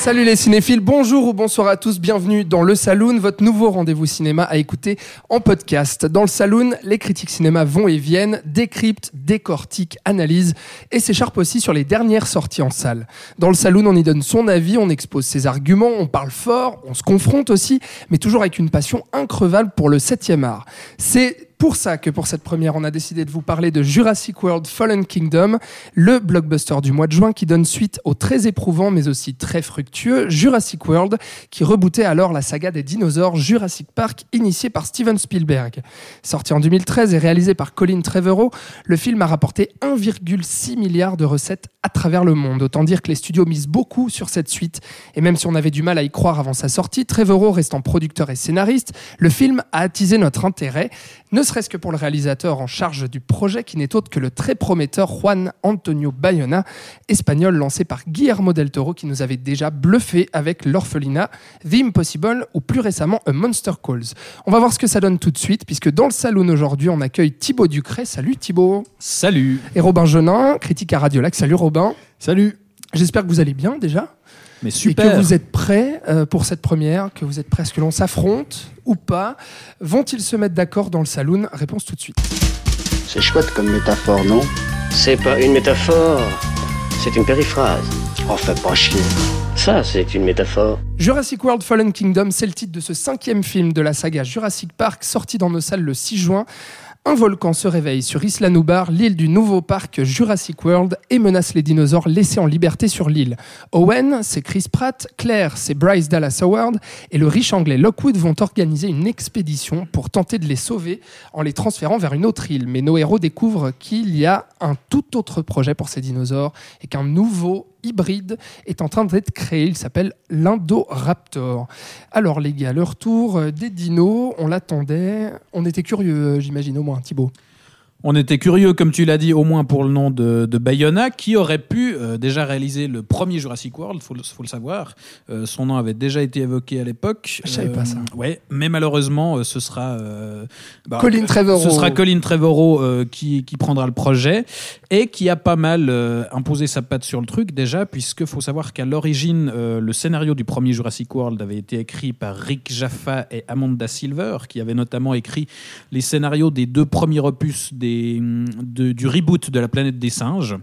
Salut les cinéphiles, bonjour ou bonsoir à tous, bienvenue dans Le Saloon, votre nouveau rendez-vous cinéma à écouter en podcast. Dans Le Saloon, les critiques cinéma vont et viennent, décryptent, décortiquent, analysent et s'écharpent aussi sur les dernières sorties en salle. Dans Le Saloon, on y donne son avis, on expose ses arguments, on parle fort, on se confronte aussi, mais toujours avec une passion increvable pour le 7 art. C'est pour ça que pour cette première, on a décidé de vous parler de Jurassic World Fallen Kingdom, le blockbuster du mois de juin qui donne suite au très éprouvant mais aussi très fructueux Jurassic World qui rebootait alors la saga des dinosaures Jurassic Park initiée par Steven Spielberg. Sorti en 2013 et réalisé par Colin Trevorrow, le film a rapporté 1,6 milliard de recettes à travers le monde. Autant dire que les studios misent beaucoup sur cette suite et même si on avait du mal à y croire avant sa sortie, Trevorrow restant producteur et scénariste, le film a attisé notre intérêt, ne serait-ce que pour le réalisateur en charge du projet qui n'est autre que le très prometteur Juan Antonio Bayona, espagnol lancé par Guillermo del Toro qui nous avait déjà bluffé avec L'Orphelinat, The Impossible ou plus récemment A Monster Calls. On va voir ce que ça donne tout de suite puisque dans le salon aujourd'hui on accueille Thibaut Ducret. Salut Thibaut. Salut. Et Robin Genin, critique à Radiolac. Salut Robin. Salut. J'espère que vous allez bien déjà. Mais super. Et que vous êtes prêts euh, pour cette première, que vous êtes prêts à ce que l'on s'affronte ou pas? Vont-ils se mettre d'accord dans le saloon? Réponse tout de suite. C'est chouette comme métaphore, non? C'est pas une métaphore, c'est une périphrase. Oh, fais pas chier. Ça, c'est une métaphore. Jurassic World Fallen Kingdom, c'est le titre de ce cinquième film de la saga Jurassic Park, sorti dans nos salles le 6 juin. Un volcan se réveille sur Isla Nublar, l'île du nouveau parc Jurassic World, et menace les dinosaures laissés en liberté sur l'île. Owen, c'est Chris Pratt, Claire, c'est Bryce Dallas Howard, et le riche anglais Lockwood vont organiser une expédition pour tenter de les sauver en les transférant vers une autre île. Mais nos héros découvrent qu'il y a un tout autre projet pour ces dinosaures et qu'un nouveau hybride est en train d'être créé. Il s'appelle l'Indoraptor. Alors les gars, le retour euh, des dinos, on l'attendait. On était curieux, euh, j'imagine au moins, Thibaut. On était curieux, comme tu l'as dit, au moins pour le nom de, de Bayona, qui aurait pu euh, déjà réaliser le premier Jurassic World, faut le, faut le savoir. Euh, son nom avait déjà été évoqué à l'époque. Je savais pas ça. Ouais, mais malheureusement, euh, ce sera bah, Colin Trevorrow. Ce sera Colin Trevorrow qui, qui prendra le projet et qui a pas mal imposé sa patte sur le truc déjà, puisque faut savoir qu'à l'origine, le scénario du premier Jurassic World avait été écrit par Rick Jaffa et Amanda Silver, qui avaient notamment écrit les scénarios des deux premiers opus des de, du reboot de la planète des singes.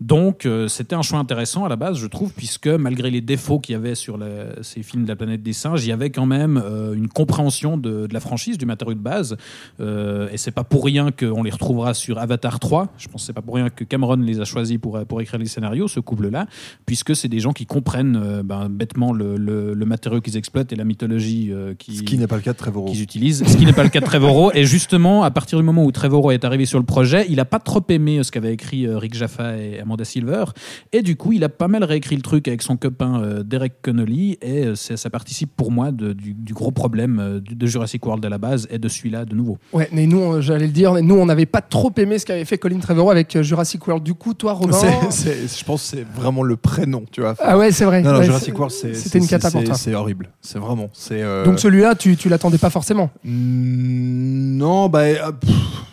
Donc euh, c'était un choix intéressant à la base, je trouve, puisque malgré les défauts qu'il y avait sur la, ces films de la planète des singes, il y avait quand même euh, une compréhension de, de, la franchise, du matériau de base. Euh, et c'est pas pour rien qu'on les retrouvera sur Avatar 3. Je pense que c'est pas pour rien que Cameron les a choisis pour, pour écrire les scénarios, ce couple-là, puisque c'est des gens qui comprennent ben, bêtement le, le, le matériau qu'ils exploitent et la mythologie qui, ce qui n'est pas le cas de Trevorrow. qu'ils utilisent. Ce qui n'est pas le cas de Trevorrow. Et justement, à partir du moment où Trevorrow est arrivé sur le projet, il a pas trop aimé ce qu'avait écrit Rick Jaffa et Amanda Silver. Et du coup, il a pas mal réécrit le truc avec son copain euh, Derek Connolly. Et euh, ça participe pour moi de, du, du, gros problème euh, de Jurassic World à la base et de celui-là de nouveau. Ouais, mais nous, j'allais le dire, nous, on n'avait pas trop aimé ce qu'avait fait Colin Trevorrow avec Jurassic World. Du coup, toi, Robin. je pense que c'est vraiment le prénom, tu vois. ah ouais, c'est vrai. Non, non, ouais, Jurassic World, c'était une cata. C'est horrible. C'est vraiment. Euh... Donc celui-là, tu, tu l'attendais pas forcément mmh, Non, bah. Pff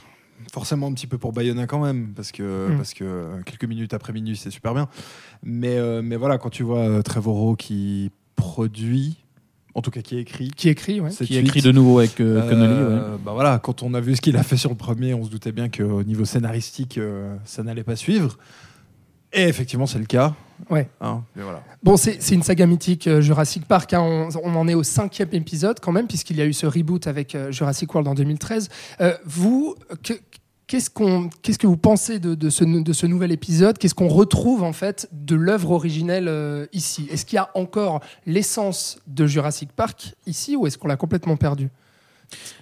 forcément un petit peu pour Bayona quand même, parce que, mmh. parce que quelques minutes après minuit, c'est super bien. Mais, euh, mais voilà, quand tu vois euh, Trevorrow qui produit, en tout cas qui écrit, qui écrit, ouais. qui écrit de nouveau avec euh, Connolly. Ouais. Bah voilà, quand on a vu ce qu'il a fait sur le premier, on se doutait bien qu'au niveau scénaristique, euh, ça n'allait pas suivre. Et effectivement, c'est le cas. Ouais. Hein, voilà. Bon, c'est une saga mythique euh, Jurassic Park. Hein. On, on, en est au cinquième épisode quand même, puisqu'il y a eu ce reboot avec euh, Jurassic World en 2013. Euh, vous, que, Qu'est-ce, qu'on, qu'est-ce que vous pensez de, de, ce, de ce nouvel épisode? Qu'est-ce qu'on retrouve en fait de l'œuvre originelle euh, ici? Est-ce qu'il y a encore l'essence de Jurassic Park ici ou est-ce qu'on l'a complètement perdu?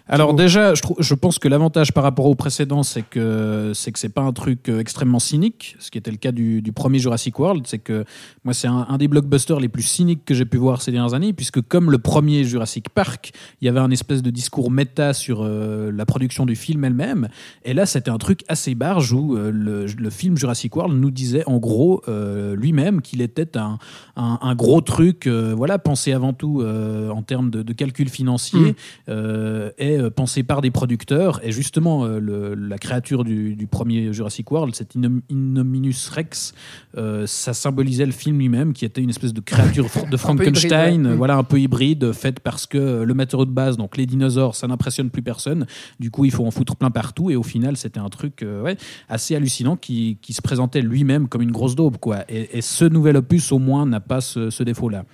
Alors déjà, je, trouve, je pense que l'avantage par rapport au précédent, c'est que c'est que c'est pas un truc euh, extrêmement cynique, ce qui était le cas du, du premier Jurassic World. C'est que moi, c'est un, un des blockbusters les plus cyniques que j'ai pu voir ces dernières années, puisque comme le premier Jurassic Park, il y avait un espèce de discours méta sur euh, la production du film elle-même, et là, c'était un truc assez barge où euh, le, le film Jurassic World nous disait en gros euh, lui-même qu'il était un, un, un gros truc, voilà, pensé avant tout en termes de, de calcul financier Mm. Euh, est euh, pensé par des producteurs. Et justement, euh, le- la créature du, du premier Jurassic World, cet Innominus Rex, euh, ça symbolisait le film lui-même, qui était une espèce de créature de Frankenstein, hybride, ouais. voilà, un peu hybride, faite parce que le matériau de base, donc les dinosaures, ça n'impressionne plus personne. Du coup, il faut en foutre plein partout. Et au final, c'était un truc euh, ouais, assez hallucinant qui, qui se présentait lui-même comme une grosse daube. Quoi. Et, et ce nouvel opus, au moins, n'a pas ce, ce défaut-là.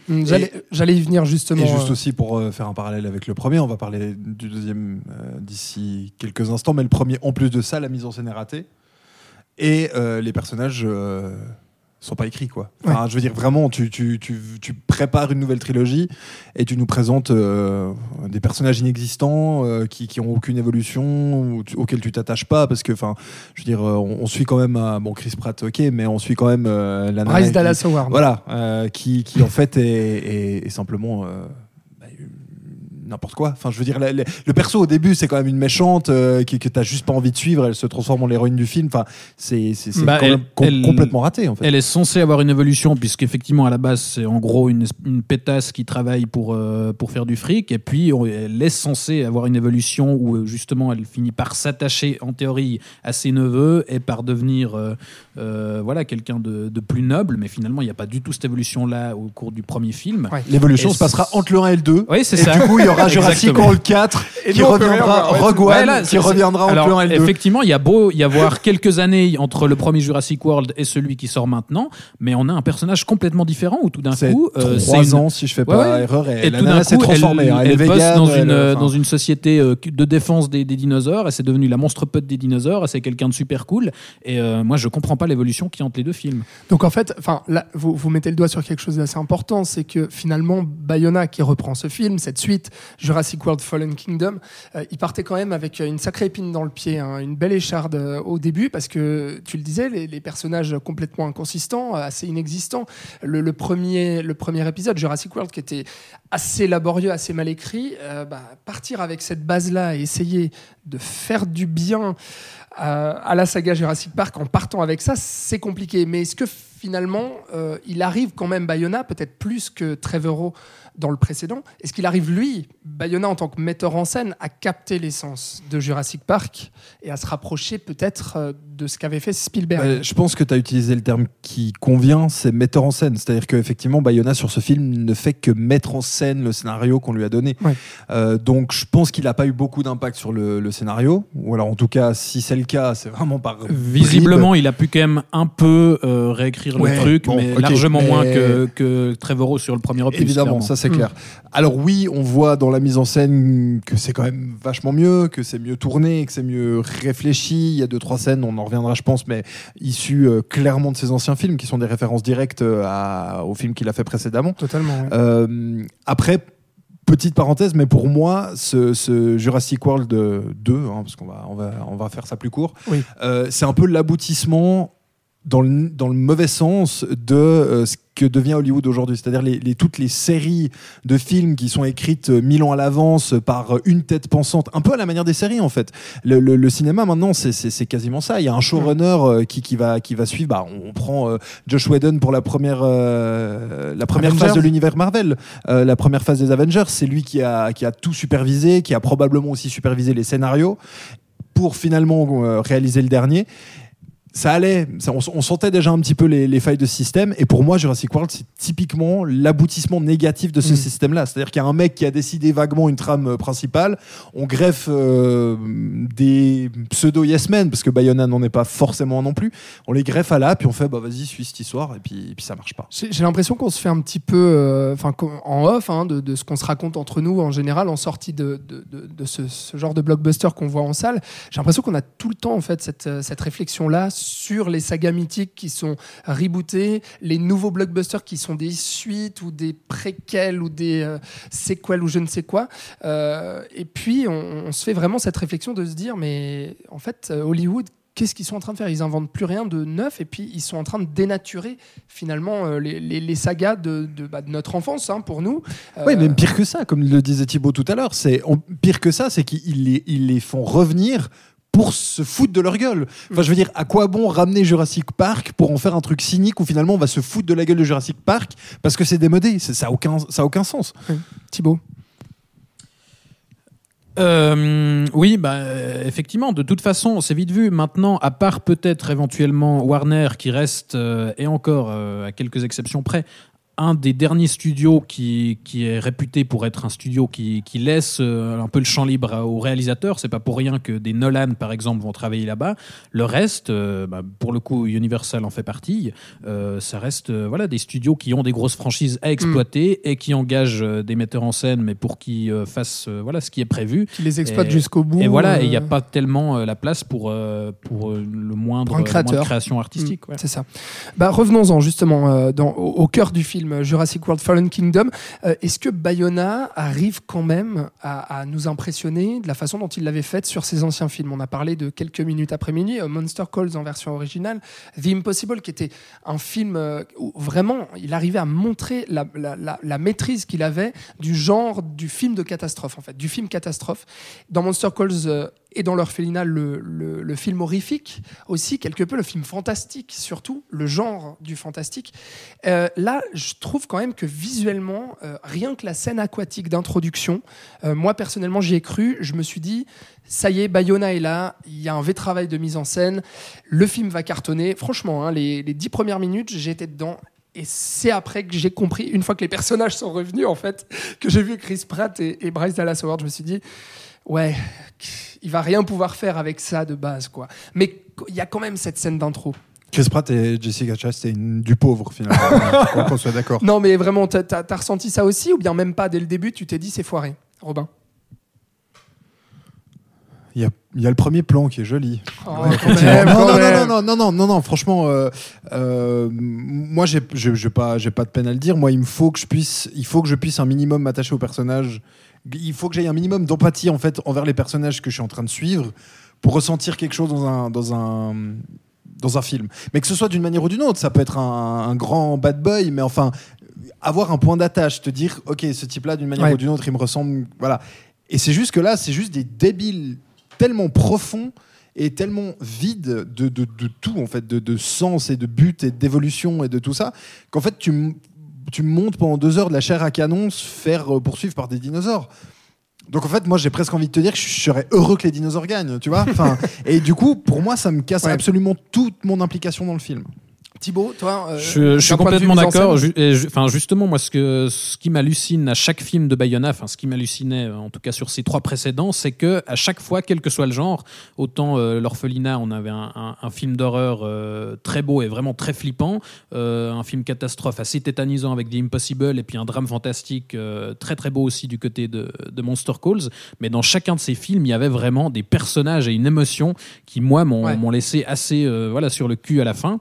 J'allais y venir justement. Et juste aussi pour faire un parallèle avec le premier, on va parler du deuxième euh, d'ici quelques instants, mais le premier, en plus de ça, la mise en scène est ratée. Et euh, les personnages euh, sont pas écrits, quoi. Enfin, Je veux dire, vraiment, tu, tu, tu, tu prépares une nouvelle trilogie et tu nous présentes euh, des personnages inexistants qui, qui ont aucune évolution, auxquels tu t'attaches pas, parce que, enfin, je veux dire, on, on suit quand même, à- bon, Chris Pratt, ok, mais on suit quand même la Bryce Dallas Howard. voilà, qui, qui en fait est, est- est simplement n'importe quoi. Enfin, je veux dire, la- la- le perso au début, c'est quand même une méchante euh, qui, que t'as juste pas envie de suivre. Elle se transforme en l'héroïne du film. Enfin, c'est Bah, com- complètement raté en fait. Elle est censée avoir une évolution, puisqu'effectivement, à la base, c'est en gros une, une pétasse qui travaille pour, euh, pour faire du fric. Et puis, on- elle est censée avoir une évolution où, euh, justement, elle finit par s'attacher, en théorie, à ses neveux et par devenir euh, voilà, quelqu'un de, de plus noble. Mais finalement, il n'y a pas du tout cette évolution-là au cours du premier film. Ouais. L'évolution Et se passera entre le 1 et le 2. Oui, c'est Et ça. du coup, il y aura Jurassic. World 4 Et qui reviendra, Rogue One Ouais, là, qui c'est- reviendra entre Alors, le 1 et le 2. Effectivement, il y a beau y avoir quelques années entre le premier Jurassic World et celui qui sort maintenant, mais on a un personnage complètement différent où tout d'un C'est coup, euh, c'est 3 une- ans si je fais pas ouais. erreur. Et, Et la tout d'un nana s'est coup, transformée. elle, hein. elle est bosse végane, dans elle, une, enfin, dans une société euh, de défense des, des dinosaures. Elle c'est devenue la monstre pote des dinosaures. et C'est quelqu'un de super cool. Et euh, moi, je comprends pas l'évolution qui entre les deux films. Donc en fait, enfin vous, vous mettez le doigt sur quelque chose d'assez important, c'est que finalement Bayona qui reprend ce film, cette suite Jurassic World Fallen Kingdom, euh, il partait quand même avec une sacrée épine dans le pied, hein, une belle écharde euh, au début parce que tu le disais, les, personnages complètement inconsistants, euh, assez inexistants. Le, premier, le premier épisode Jurassic World qui était assez laborieux, assez mal écrit, euh, bah, partir avec cette base-là et essayer de faire du bien à, à la saga Jurassic Park en partant avec ça, c'est compliqué. Mais est-ce que finalement, euh, il arrive quand même Bayona, peut-être plus que Trevorrow dans le précédent, est-ce qu'il arrive lui, Bayona en tant que metteur en scène, à capter l'essence de Jurassic Park et à se rapprocher peut-être euh, de ce qu'avait fait Spielberg Bah, je pense que tu as utilisé le terme qui convient, c'est metteur en scène. C'est-à-dire qu'effectivement, Bayona sur ce film ne fait que mettre en scène le scénario qu'on lui a donné. Ouais. Euh, donc je pense qu'il n'a pas eu beaucoup d'impact sur le, le scénario. Ou alors en tout cas, si c'est le cas, c'est vraiment par. Visiblement, il a pu quand même un peu euh, réécrire Ouais, le truc, bon, mais largement mais- moins que, que Trevorrow sur le premier opus. Évidemment, clairement. ça c'est Mm. clair. Alors oui, on voit dans la mise en scène que c'est quand même vachement mieux, que c'est mieux tourné, que c'est mieux réfléchi. Il y a deux trois scènes, on en reviendra, je pense, mais issues euh, clairement de ses anciens films, qui sont des références directes euh, à- au film qu'il a fait précédemment. Totalement. Euh, après, petite parenthèse, mais pour moi, ce, ce Jurassic World 2, hein, parce qu'on va, on va, on va faire ça plus court, Oui. euh, c'est un peu l'aboutissement dans le, dans le mauvais sens de euh, ce que devient Hollywood aujourd'hui. C'est-à-dire les, les- toutes les séries de films qui sont écrites euh, mille ans à l'avance par euh, une tête pensante, un peu à la manière des séries en fait. Le, le- le cinéma maintenant, c'est- quasiment ça. Il y a un showrunner qui, qui, va, qui va suivre. Bah, on prend euh, Josh Whedon pour la première, euh, la première Avengers. phase de l'univers Marvel, euh, la première phase des Avengers. C'est lui qui a, qui a tout supervisé, qui a probablement aussi supervisé les scénarios pour finalement réaliser le dernier. Ça allait, ça- on, on sentait déjà un petit peu les, les failles de ce système. Et pour moi, Jurassic World, c'est typiquement l'aboutissement négatif de ce Mm. système-là. C'est-à-dire qu'il y a un mec qui a décidé vaguement une trame euh, principale. On greffe euh, des pseudo yes men, parce que Bayona n'en est pas forcément non plus. On les greffe à là, puis on fait, bah vas-y, suis cette histoire, et puis, et puis ça marche pas. J'ai l'impression qu'on se fait un petit peu, euh, enfin en off, hein, de, de ce qu'on se raconte entre nous en général en sortie de, de, de- de ce, ce genre de blockbuster qu'on voit en salle. J'ai l'impression qu'on a tout le temps en fait cette, cette réflexion là sur les sagas mythiques qui sont rebootées, les nouveaux blockbusters qui sont des suites ou des préquels ou des euh, séquelles ou je ne sais quoi. Euh, et puis, on, se fait vraiment cette réflexion de se dire, mais en fait, euh, Hollywood, qu'est-ce qu'ils sont en train de faire? Ils inventent plus rien de neuf et puis ils sont en train de dénaturer finalement euh, les, sagas de, bah, notre enfance hein, pour nous. Oui, Euh, même pire que ça, comme le disait Thibaut tout à l'heure, c'est pire que ça, c'est qu'ils les, les font revenir pour se foutre de leur gueule. Enfin, je veux dire, à quoi bon ramener Jurassic Park pour en faire un truc cynique où finalement on va se foutre de la gueule de Jurassic Park parce que c'est démodé? C'est- Ça a aucun, ça a aucun sens. Thibaut. Euh, oui, bah, effectivement, de toute façon, c'est vite vu. Maintenant, à part peut-être éventuellement Warner qui reste, euh, et encore euh, à quelques exceptions près, un des derniers studios qui, qui est réputé pour être un studio qui, qui laisse euh, un peu le champ libre aux réalisateurs. C'est pas pour rien que des Nolan, par exemple, vont travailler là-bas. Le reste, euh, bah, pour le coup, Universal en fait partie. Euh, ça reste voilà, des studios qui ont des grosses franchises à exploiter et qui engagent des metteurs en scène, mais pour qu'ils fassent voilà, ce qui est prévu. Qui les exploite Et- jusqu'au bout. Et voilà, il n'y a pas tellement la place pour, pour le moindre, Pour un la moindre créateur. création artistique. ouais. C'est ça. Bah, revenons-en justement dans, au, au cœur du film Jurassic World Fallen Kingdom. Euh, Est-ce que Bayona arrive quand même à, nous impressionner de la façon dont il l'avait faite sur ses anciens films? On a parlé de quelques minutes après minuit, euh, Monster Calls en version originale, The Impossible qui était un film euh, où vraiment il arrivait à montrer la, maîtrise qu'il avait du genre du film de catastrophe en fait, du film catastrophe. Dans Monster Calls et dans l'orphelinat, le, film horrifique aussi, quelque peu le film fantastique, surtout le genre du fantastique. Euh, là, je trouve quand même que visuellement, euh, rien que la scène aquatique d'introduction, euh, moi personnellement j'y ai cru, je me suis dit, ça y est, Bayona est là, il y a un vrai travail de mise en scène, le film va cartonner. Franchement, hein, les, les dix premières minutes, j'étais dedans. Et c'est après que j'ai compris, une fois que les personnages sont revenus, en fait, que j'ai vu Chris Pratt et, et Bryce Dallas Howard, je me suis dit, ouais, il va rien pouvoir faire avec ça de base, quoi. Mais il y a quand même cette scène d'intro. Chris Pratt et Jessica Chastain, du pauvre finalement. Qu'on- soit d'accord. Non, mais vraiment, t'as as, ressenti ça aussi, ou bien même pas dès le début, tu t'es dit c'est foiré, Robin? Il y a, il y a le premier plan qui est joli. Oh, Ouais, même, non, non, non, non, non, non, non, non, franchement, euh, euh, moi, j'ai, pas, j'ai pas de peine à le dire. Moi, il me faut que je puisse, il faut que je puisse un minimum m'attacher au personnage. Il faut que j'aie un minimum d'empathie en fait envers les personnages que je suis en train de suivre pour ressentir quelque chose dans un, dans un, dans un film. Mais que ce soit d'une manière ou d'une autre, ça peut être un, un grand bad boy, mais enfin, avoir un point d'attache, te dire, ok, ce type-là, d'une manière Ouais. ou d'une autre, il me ressemble, voilà. Et c'est juste que là, c'est juste des débiles tellement profonds et tellement vides de, de, de tout, en fait, de, de sens et de but et d'évolution et de tout ça, qu'en fait, tu, tu montes pendant deux heures de la chair à canon se faire euh, poursuivre par des dinosaures. Donc en fait, moi j'ai presque envie de te dire que je serais heureux que les dinosaures gagnent, tu vois. Enfin, et du coup, pour moi, ça me casse Ouais. absolument toute mon implication dans le film. Thibaut, toi euh, Je, je suis complètement d'accord. Enfin, justement, moi, ce, que, ce qui m'hallucine à chaque film de Bayona, enfin, ce qui m'hallucinait, euh, en tout cas sur ces trois précédents, c'est que à chaque fois, quel que soit le genre, autant euh, l'orphelinat, on avait un, un- un film d'horreur euh, très beau et vraiment très flippant, euh, un film catastrophe assez tétanisant avec The Impossible, et puis un drame fantastique euh, très très beau aussi du côté de, de Monster Calls. Mais dans chacun de ces films, il y avait vraiment des personnages et une émotion qui, moi, m'ont Ouais. laissé assez euh, voilà, sur le cul à la fin.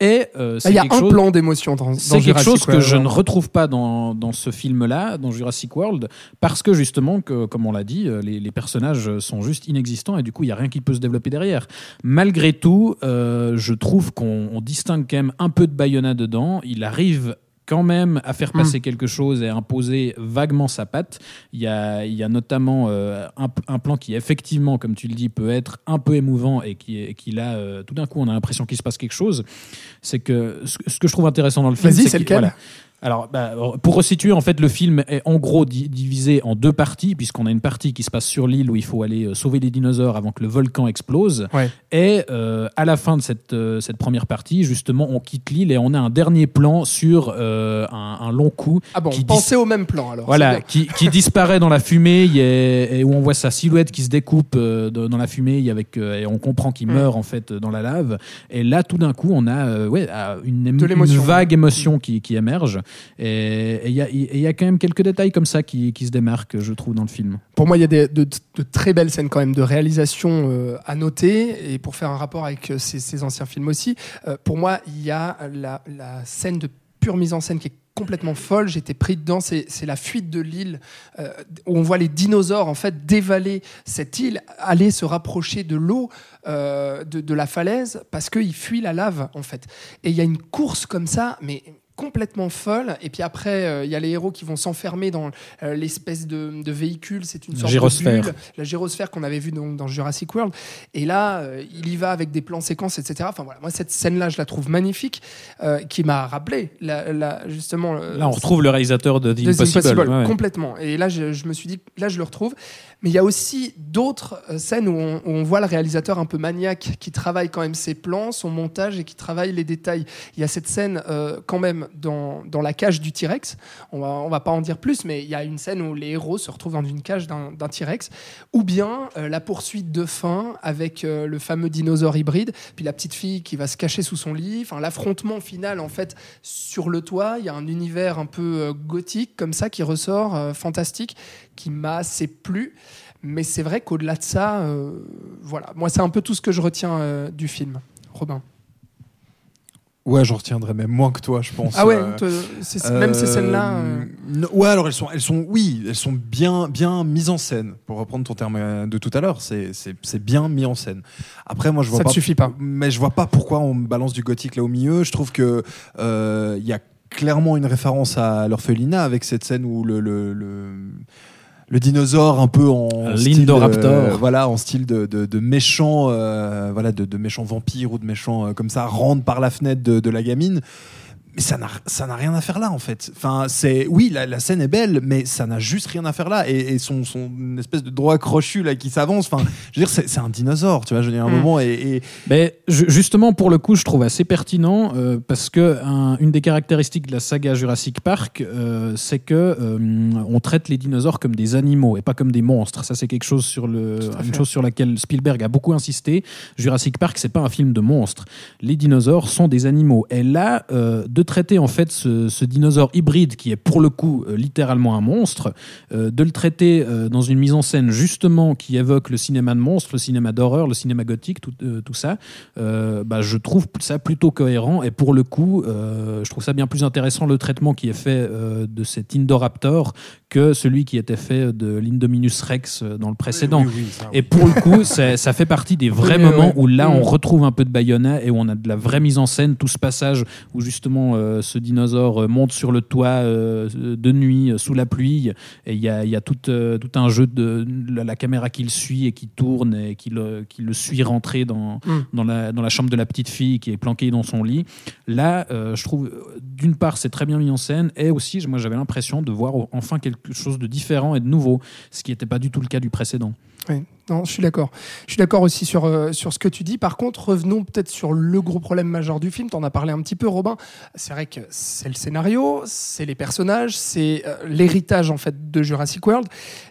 Et euh, c'est Il y a un chose- plan d'émotion dans, dans c'est quelque Jurassic chose que World. je ne retrouve pas dans, dans ce film-là, dans Jurassic World, parce que justement, que, comme on l'a dit, euh, les, les personnages sont juste inexistants et du coup, il n'y a rien qui peut se développer derrière. Malgré tout, euh, je trouve qu'on on distingue quand même un peu de Bayona dedans. Il arrive quand même à faire passer quelque chose et à imposer vaguement sa patte. Il y a, il y a notamment euh, un, un plan qui, effectivement, comme tu le dis, peut être un peu émouvant et qui, qui là, euh, tout d'un coup, on a l'impression qu'il se passe quelque chose. C'est que ce, ce que je trouve intéressant dans le film, Vas-y, c'est lequel? voilà. Alors, bah, pour resituer, en fait, le film est en gros di- divisé en deux parties, puisqu'on a une partie qui se passe sur l'île où il faut aller euh, sauver les dinosaures avant que le volcan explose. Ouais. Et euh, à la fin de cette, euh, cette première partie, justement, on quitte l'île et on a un dernier plan sur un, un long coup. Ah bon, qui pensez au même plan alors. Voilà, qui, qui disparaît dans la fumée et où on voit sa silhouette qui se découpe dans la fumée avec, et on comprend qu'il Mm. meurt en fait dans la lave. Et là, tout d'un coup, on a ouais, une, vague émotion qui, qui émerge. Et il y a, quand même quelques détails comme ça qui, se démarquent, je trouve, dans le film. Pour moi, il y a de, très belles scènes quand même de réalisation euh, à noter. Et pour faire un rapport avec euh, ces, anciens films aussi, euh, pour moi, il y a la, scène de pure mise en scène qui est complètement folle. J'étais pris dedans. C'est la fuite de l'île où on voit les dinosaures en fait dévaler cette île, aller se rapprocher de l'eau, de, de la falaise, parce qu'ils fuient la lave en fait. Et il y a une course comme ça, mais complètement folle. Et puis après, euh, il y a les héros qui vont s'enfermer dans euh, l'espèce de, de véhicule. C'est une sorte gyrosphère. de bulle, la gyrosphère qu'on avait vue dans, dans Jurassic World. Et là, euh, il y va avec des plans séquences, etc. Enfin voilà, moi cette scène-là, je la trouve magnifique, euh, qui m'a rappelé la, la- justement. euh, Là, on retrouve le réalisateur de The The Impossible. Impossible, ouais, ouais. complètement. Et là, je, je me suis dit, là, je le retrouve. Mais il y a aussi d'autres euh, scènes où on, où on voit le réalisateur un peu maniaque qui travaille quand même ses plans, son montage et qui travaille les détails. Il y a cette scène euh, quand même dans, la cage du T-Rex. On va, va pas en dire plus, mais il y a une scène où les héros se retrouvent dans une cage d'un T-Rex. Ou bien euh, la poursuite de fin avec euh, le fameux dinosaure hybride, puis la petite fille qui va se cacher sous son lit. Enfin, l'affrontement final, en fait, sur le toit. Il y a un univers un peu euh, gothique comme ça qui ressort, fantastique, qui m'a assez plu. Mais c'est vrai qu'au-delà de ça, voilà, moi c'est un peu tout ce que je retiens du film. Robin. Ouais, j'en retiendrai même moins que toi, je pense. Ah ouais, Euh, toi, même ces Euh, scènes-là. euh, Ouais, alors elles sont, elles sont, oui, elles sont bien, bien mises en scène. Pour reprendre ton terme de tout à l'heure, c'est, c'est, c'est bien mis en scène. Après, moi, je vois Ça pas. suffit pas. Mais je vois pas pourquoi on me balance du gothique là au milieu. Je trouve que euh, il y a clairement une référence à l'orphelinat avec cette scène où le, le, le, le dinosaure un peu en style, L'Indoraptor. euh, voilà, en style de, de, de méchant, euh, voilà, de, de méchant vampire ou de méchant euh, comme ça rentre par la fenêtre de, de la gamine. Ça n'a, ça n'a rien à faire là, en fait. Enfin, c'est, oui, la, la scène est belle, mais ça n'a juste rien à faire là. Et, et son, son espèce de droit crochu, là, qui s'avance, enfin, je veux dire, c'est, un dinosaure, tu vois, je veux dire, un Mm. moment, et, et- Mais ju- justement, pour le coup, je trouve assez pertinent euh, parce que un- une des caractéristiques de la saga Jurassic Park, euh, c'est que euh, on traite les dinosaures comme des animaux et pas comme des monstres. Ça, c'est quelque chose sur le, une chose sur laquelle Spielberg a beaucoup insisté. Jurassic Park, c'est pas un film de monstres. Les dinosaures sont des animaux. Et là, de traiter en fait ce, ce dinosaure hybride qui est pour le coup euh, littéralement un monstre, euh, de le traiter euh, dans une mise en scène justement qui évoque le cinéma de monstres, le cinéma d'horreur, le cinéma gothique, tout, tout ça, bah, je trouve ça plutôt cohérent et pour le coup, je trouve ça bien plus intéressant le traitement qui est fait de cet Indoraptor que celui qui était fait de l'Indominus Rex dans le précédent. Oui, oui, ça, oui. Et pour le coup, ça fait partie des vrais moments où là, on Mm. retrouve un peu de Bayona et où on a de la vraie mise en scène. Tout ce passage où justement euh, ce dinosaure euh, monte sur le toit euh, de nuit sous la pluie et il y a, il y a tout, tout un jeu de la, caméra qui le suit et qui tourne et qui le, qui le suit rentrer dans, Mm. dans, la, dans la chambre de la petite fille qui est planquée dans son lit. Là, je trouve, d'une part, c'est très bien mis en scène et aussi, moi, j'avais l'impression de voir enfin quelque chose de différent et de nouveau, ce qui n'était pas du tout le cas du précédent. Oui, non, je suis d'accord. Je suis d'accord aussi sur, euh, sur ce que tu dis. Par contre, revenons peut-être sur le gros problème majeur du film. Tu en as parlé un petit peu, Robin. C'est vrai que c'est le scénario, c'est les personnages, c'est euh, l'héritage en fait de Jurassic World,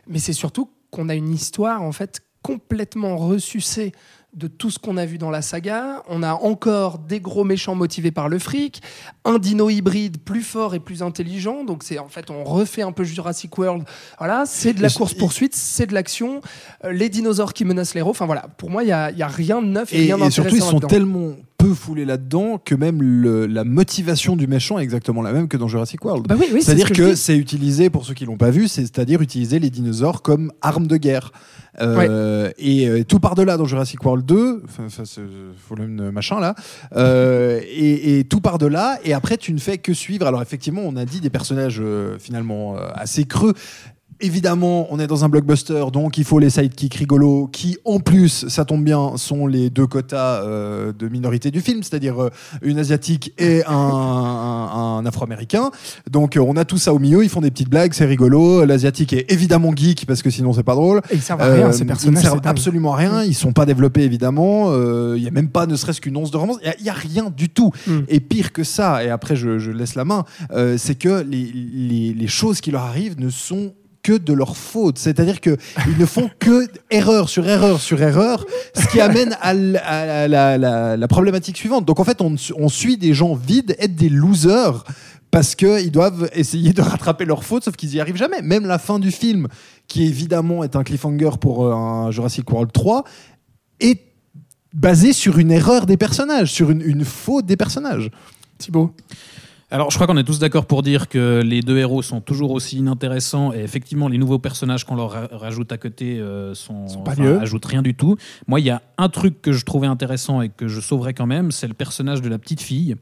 mais c'est surtout qu'on a une histoire en fait complètement ressucée de tout ce qu'on a vu dans la saga. On a encore des gros méchants motivés par le fric, un dino hybride plus fort et plus intelligent. Donc c'est en fait on refait un peu Jurassic World. Voilà, c'est de la course poursuite, c'est de l'action, euh, les dinosaures qui menacent les héros. Enfin voilà, pour moi il y a, il y a rien de neuf et, Et, rien et surtout, ils sont tellement peu foulés là-dedans que même le- la motivation du méchant est exactement la même que dans Jurassic World. Bah oui, oui, c'est C'est-à-dire ce que, c'est utilisé, pour ceux qui l'ont pas vu, c'est- c'est-à-dire utiliser les dinosaures comme armes de guerre. Euh, Et euh, tout par-delà dans Jurassic World 2, enfin, enfin, c'est Fallen machin là, euh, et, et tout par-delà, et après tu ne fais que suivre. Alors effectivement, on a dit des personnages euh, finalement euh, assez creux. Évidemment, on est dans un blockbuster, donc il faut les sidekicks rigolos, qui en plus, ça tombe bien, sont les deux quotas euh, de minorité du film, c'est-à-dire euh, une asiatique et un, un- un afro-américain. Donc euh, on a tout ça au milieu, ils font des petites blagues, c'est rigolo. L'asiatique est évidemment geek parce que sinon c'est pas drôle. Et ils servent à rien, Euh, ces ils ne personnages. servent c'est dingue. absolument à rien, ils sont pas développés évidemment. Euh, Il y a même pas ne serait-ce qu'une once de romance. Il y a- rien du tout. Mm. Et pire que ça, et après je, je laisse la main, euh, c'est que les, les, les choses qui leur arrivent ne sont que de leur faute. C'est-à-dire qu'ils ne font que erreur sur erreur sur erreur, ce qui amène à, la, la- problématique suivante. Donc en fait, on, suit des gens vides, être des losers. parce qu'ils doivent essayer de rattraper leurs fautes, sauf qu'ils y arrivent jamais. Même la fin du film, qui évidemment est un cliffhanger pour euh, un Jurassic World 3, est basée sur une erreur des personnages, sur une faute des personnages. Thibaut Alors, je crois qu'on est tous d'accord pour dire que les deux héros sont toujours aussi inintéressants et effectivement, les nouveaux personnages qu'on leur ra- rajoute à côté euh, sont, Sont pas enfin, mieux. ajoutent rien du tout. Moi, il y a un truc que je trouvais intéressant et que je sauverais quand même, c'est le personnage de la petite fille,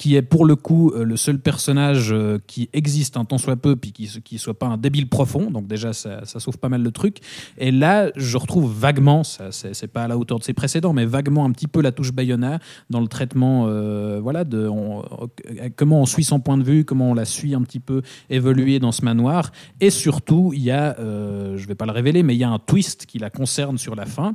qui est pour le coup euh, le seul personnage euh, qui existe un tant soit peu, puis qui qui soit pas un débile profond. Donc déjà, ça, ça sauve pas mal le truc. Et là, je retrouve vaguement, ça c'est pas à la hauteur de ses précédents, mais vaguement un petit peu la touche Bayona dans le traitement, euh, voilà, de comment on suit son point de vue, comment on la suit un petit peu évoluer dans ce manoir. Et surtout, il y a, euh, je vais pas le révéler, mais il y a un twist qui la concerne sur la fin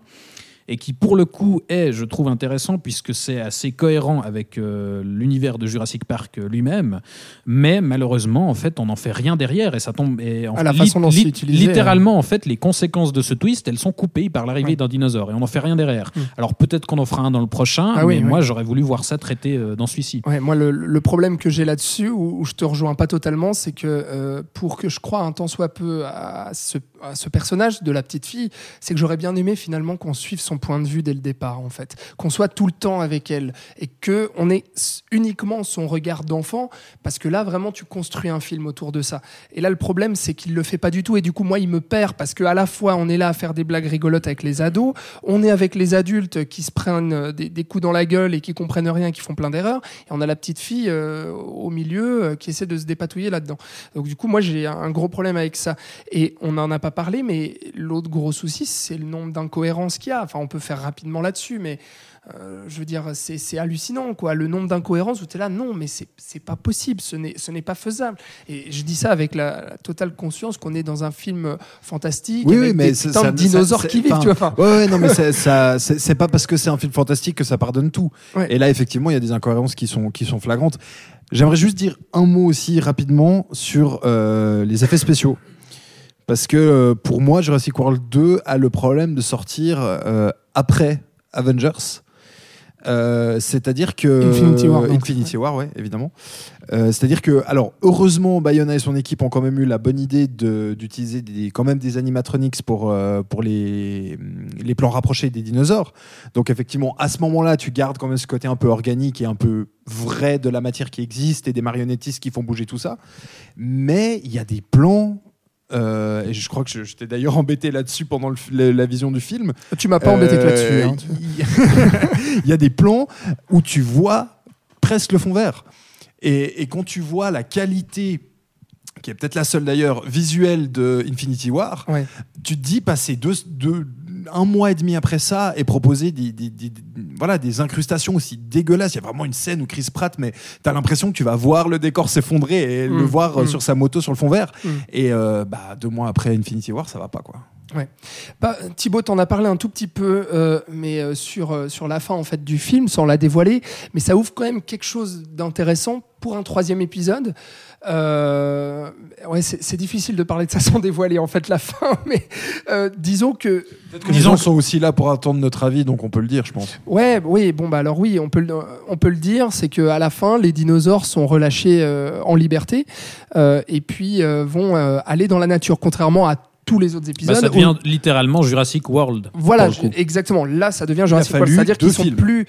et qui pour le coup est, je trouve, intéressant puisque c'est assez cohérent avec euh, l'univers de Jurassic Park euh, lui-même, mais malheureusement, en fait, on n'en fait rien derrière et ça tombe. Et en Ah, la façon dont lit- utilisé, littéralement, en fait, les conséquences de ce twist, elles sont coupées par l'arrivée Ouais. d'un dinosaure et on n'en fait rien derrière. Mm. Alors peut-être qu'on en fera un dans le prochain, Ah mais oui. moi, j'aurais voulu voir ça traité euh, dans celui-ci. Ouais, moi, le, le problème que j'ai là-dessus, où, où je te rejoins pas totalement, c'est que euh, pour que je croie un tant soit peu à ce, à ce personnage de la petite fille, c'est que j'aurais bien aimé finalement qu'on suive son point de vue dès le départ, en fait, qu'on soit tout le temps avec elle et que on ait uniquement son regard d'enfant, parce que là, vraiment, tu construis un film autour de ça. Et là, le problème, c'est qu'il le fait pas du tout, et du coup, moi, il me perd parce que à la fois, on est là à faire des blagues rigolotes avec les ados, on est avec les adultes qui se prennent euh, des, des coups dans la gueule et qui comprennent rien, qui font plein d'erreurs. Et on a la petite fille euh, au milieu euh, qui essaie de se dépatouiller là-dedans. Donc du coup, moi j'ai un gros problème avec ça. Et on n'en a pas parlé, mais l'autre gros souci, c'est le nombre d'incohérences qu'il y a. Enfin, on peut faire rapidement là-dessus, mais euh, je veux dire, c'est hallucinant, quoi. Le nombre d'incohérences où tu es là, non, mais c'est pas possible, ce n'est pas faisable. Et je dis ça avec la, la totale conscience qu'on est dans un film euh, fantastique, Oui, avec oui, mais des ça- putains ça- de dinosaures ça- qui vivent, tu vois. Ouais, ouais, non, mais c'est- pas parce que c'est un film fantastique que ça pardonne tout. Ouais. Et là, effectivement, il y a des incohérences qui sont, qui sont flagrantes. J'aimerais juste dire un mot aussi rapidement sur euh, les effets spéciaux. Parce que euh, pour moi, Jurassic World 2 a le problème de sortir euh, après Avengers. Euh, c'est-à-dire que Infinity War. Infinity War, ouais, évidemment. Euh, c'est-à-dire que, alors, heureusement, Bayona et son équipe ont quand même eu la bonne idée de- d'utiliser quand même des animatronics pour, euh, pour les, les plans rapprochés des dinosaures. Donc, effectivement, à ce moment-là, tu gardes quand même ce côté un peu organique et un peu vrai de la matière qui existe et des marionnettistes qui font bouger tout ça. Mais il y a des plans. Euh, et je crois que t'ai d'ailleurs embêté là-dessus pendant le la, la vision du film. tu m'as pas embêté que Euh, là-dessus. hein. Il y a des plans où tu vois presque le fond vert. Et, et quand tu vois la qualité, qui est peut-être la seule d'ailleurs, visuelle de Infinity War, Ouais. tu te dis passer deux, deux- un mois et demi après ça et proposer des, des- des- des- voilà, des incrustations aussi dégueulasses. Il y a vraiment une scène où Chris Pratt, mais tu as l'impression que tu vas voir le décor s'effondrer et Mm, le voir euh, mm. sur sa moto sur le fond vert. Mm. Et euh, bah, deux mois après Infinity War, ça va pas quoi. Bah, Thibaut t'en as parlé un tout petit peu, euh, mais euh, sur, euh, sur la fin en fait du film, sans la dévoiler, mais ça ouvre quand même quelque chose d'intéressant pour un troisième épisode. Euh, ouais, c'est difficile de parler de ça sans dévoiler en fait la fin, mais euh, disons que Que les gens sont aussi là pour attendre notre avis, donc on peut le dire, je pense. Ouais, oui, bon bah alors oui, on peut le, on peut le dire, c'est que à la fin, les dinosaures sont relâchés euh, en liberté euh, et puis euh, vont euh, aller dans la nature, contrairement à tous les autres Bah, épisodes. ça où- devient littéralement Jurassic World. Voilà, exactement. Là, ça devient Jurassic World. C'est-à-dire qu'ils sont films. plus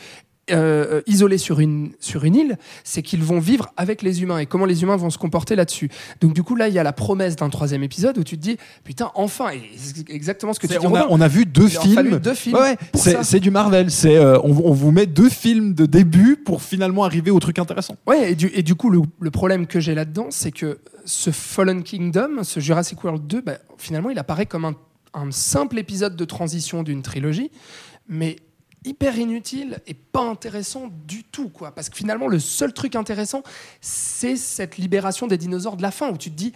euh, isolés sur une, sur une île, c'est qu'ils vont vivre avec les humains et comment les humains vont se comporter là-dessus. Donc, du coup, là, il y a la promesse d'un troisième épisode où tu te dis, putain, enfin, et c'est exactement ce que tu dis. on, a, on a vu deux Il films. deux films Ouais, c'est c'est du Marvel. C'est euh, on, on vous met deux films de début pour finalement arriver au truc intéressant. Ouais, et du, et du coup, le, le problème que j'ai là-dedans, c'est que ce Fallen Kingdom, ce Jurassic World 2, bah, finalement, il apparaît comme un, un simple épisode de transition d'une trilogie, mais hyper inutile et pas intéressant du tout, quoi. Parce que finalement, le seul truc intéressant, c'est cette libération des dinosaures de la fin, où tu te dis.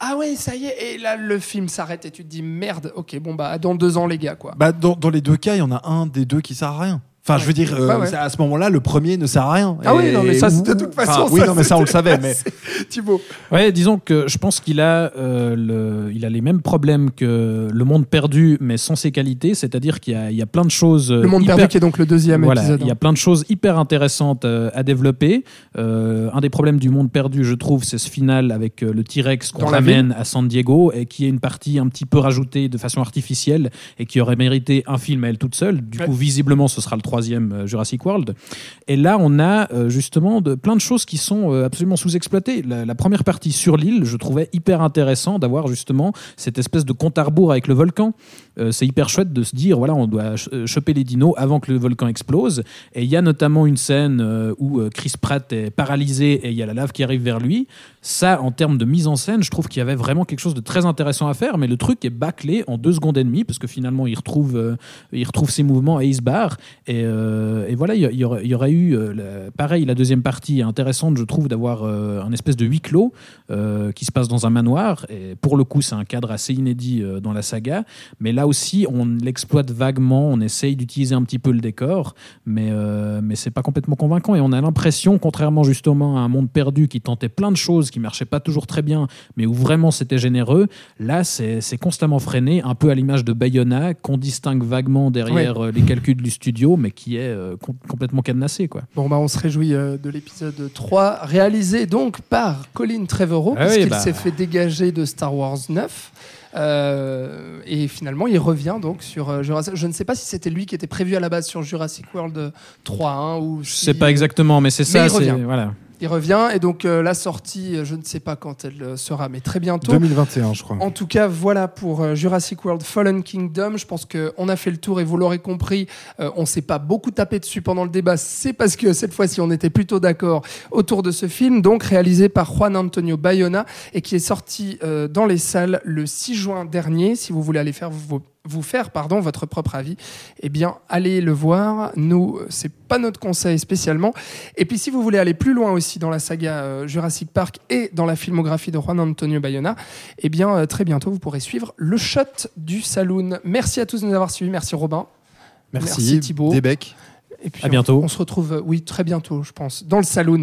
Ah ouais, ça y est, et là le film s'arrête et tu te dis merde, ok, bon bah dans deux ans les gars quoi. Bah, dans, les deux cas, il y en a un des deux qui sert à rien. Enfin, je veux dire, euh, Ouais, ouais. c'est- à ce moment-là, le premier ne sert à rien. Ah oui, non, mais ça, de toute enfin, façon, oui, ça, non, mais ça, on le savait. Mais Thibaut. Ouais, disons que je pense qu'il a, euh, le, il a les mêmes problèmes que Le Monde Perdu, mais sans ses qualités. C'est-à-dire qu'il y a, il y a plein de choses. euh, Le monde hyper- perdu qui est donc le deuxième Voilà, épisode. il y a plein de choses hyper intéressantes euh, à développer. Euh, un des problèmes du monde perdu, je trouve, c'est ce final avec euh, le T-Rex qu'on ramène à San Diego et qui est une partie un petit peu rajoutée de façon artificielle et qui aurait mérité un film à elle toute seule. Du Ouais. coup, visiblement, ce sera le troisième euh, Jurassic World. Et là, on a euh, justement de, plein de choses qui sont euh, absolument sous-exploitées. La, première partie sur l'île, je trouvais hyper intéressant d'avoir justement cette espèce de compte à rebours avec le volcan. C'est hyper chouette de se dire, voilà, on doit ch- choper les dinos avant que le volcan explose. Et il y a notamment une scène où Chris Pratt est paralysé et il y a la lave qui arrive vers lui. Ça, en termes de mise en scène, je trouve qu'il y avait vraiment quelque chose de très intéressant à faire, mais le truc est bâclé en deux secondes et demie, parce que finalement, il retrouve, euh, il retrouve ses mouvements et il se barre. Et, euh, voilà, il y, aurait, eu, euh, pareil, la deuxième partie est intéressante, je trouve, d'avoir un espèce de huis clos qui se passe dans un manoir. Et pour le coup, c'est un cadre assez inédit dans la saga. Mais là aussi, on l'exploite vaguement, on essaye d'utiliser un petit peu le décor, mais, mais c'est pas complètement convaincant. Et on a l'impression, contrairement justement à un monde perdu qui tentait plein de choses, qui marchaient pas toujours très bien, mais où vraiment c'était généreux, là, c'est constamment freiné, un peu à l'image de Bayona, qu'on distingue vaguement derrière euh, les calculs du studio, mais qui est euh, com- complètement cadenassé. Quoi. Bon, bah, on se réjouit euh, de l'épisode 3, réalisé donc par Colin Trevorrow, Ah puisqu'il bah. s'est fait dégager de Star Wars 9. Euh, et finalement, il revient donc sur euh, Jurassic. Je ne sais pas si c'était lui qui était prévu à la base sur Jurassic World 3 hein, ou Je si, sais pas exactement, mais c'est mais ça. il revient. Voilà. Il revient et donc euh, la sortie, euh, je ne sais pas quand elle euh, sera, mais très bientôt. 2021, je crois. En tout cas, voilà pour euh, Jurassic World Fallen Kingdom. Je pense qu'on a fait le tour et vous l'aurez compris, euh, on s'est pas beaucoup tapé dessus pendant le débat. C'est parce que cette fois-ci, on était plutôt d'accord autour de ce film, donc réalisé par Juan Antonio Bayona et qui est sorti dans les salles le 6 juin dernier. Si vous voulez aller faire vos vous faire pardon votre propre avis eh bien allez le voir nous c'est pas notre conseil spécialement et puis si vous voulez aller plus loin aussi dans la saga euh, Jurassic Park et dans la filmographie de Juan Antonio Bayona eh bien euh, très bientôt vous pourrez suivre le shot du saloon merci à tous de nous avoir suivis merci Robin Merci, Merci, Thibaut. Des becs. et puis À bientôt. on, on se retrouve euh, oui très bientôt je pense dans le saloon